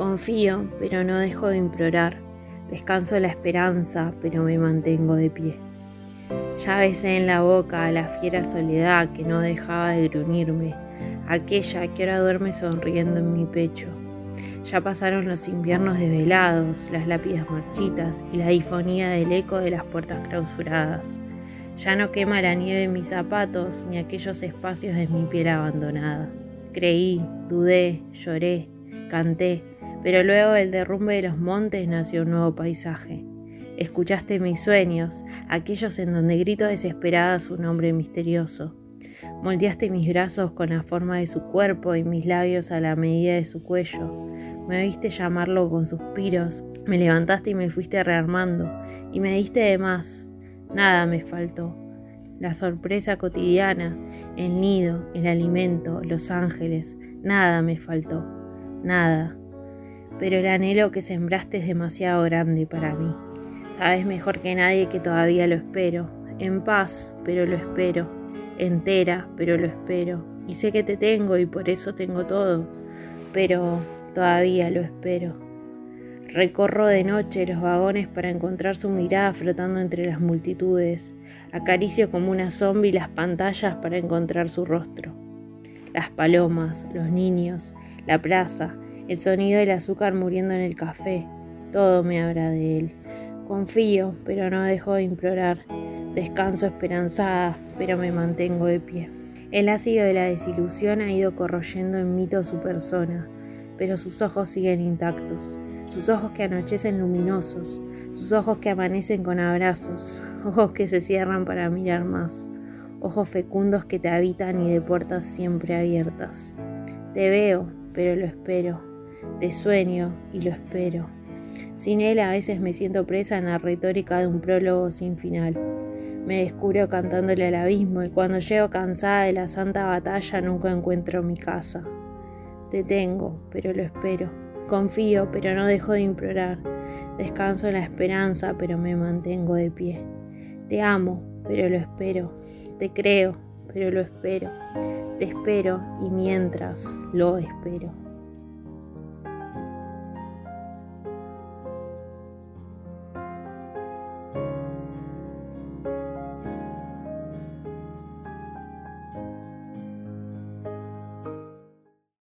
Confío, pero no dejo de implorar. Descanso la esperanza, pero me mantengo de pie. Ya besé en la boca a la fiera soledad que no dejaba de gruñirme, aquella que ahora duerme sonriendo en mi pecho. Ya pasaron los inviernos desvelados, las lápidas marchitas y la difonía del eco de las puertas clausuradas. Ya no quema la nieve en mis zapatos ni aquellos espacios de mi piel abandonada. Creí, dudé, lloré, canté, pero luego del derrumbe de los montes nació un nuevo paisaje. Escuchaste mis sueños, aquellos en donde grito desesperada su nombre misterioso. Moldeaste mis brazos con la forma de su cuerpo y mis labios a la medida de su cuello. Me oíste llamarlo con suspiros, me levantaste y me fuiste rearmando, y me diste de más. Nada me faltó. La sorpresa cotidiana, el nido, el alimento, los ángeles, nada me faltó. Nada. Pero el anhelo que sembraste es demasiado grande para mí. Sabes mejor que nadie que todavía lo espero. En paz, pero lo espero. Entera, pero lo espero. Y sé que te tengo y por eso tengo todo. Pero todavía lo espero. Recorro de noche los vagones para encontrar su mirada flotando entre las multitudes. Acaricio como una zombie las pantallas para encontrar su rostro. Las palomas, los niños, la plaza, el sonido del azúcar muriendo en el café, todo me habla de él. Confío, pero no dejo de implorar. Descanso esperanzada, pero me mantengo de pie. El ácido de la desilusión ha ido corroyendo en mito su persona, pero sus ojos siguen intactos. Sus ojos que anochecen luminosos, sus ojos que amanecen con abrazos, ojos que se cierran para mirar más, ojos fecundos que te habitan y de puertas siempre abiertas. Te veo, pero lo espero. Te sueño y lo espero. Sin él a veces me siento presa en la retórica de un prólogo sin final. Me descubro cantándole al abismo y cuando llego cansada de la santa batalla nunca encuentro mi casa. Te tengo, pero lo espero. Confío, pero no dejo de implorar. Descanso en la esperanza, pero me mantengo de pie. Te amo, pero lo espero. Te creo, pero lo espero. Te espero y mientras lo espero.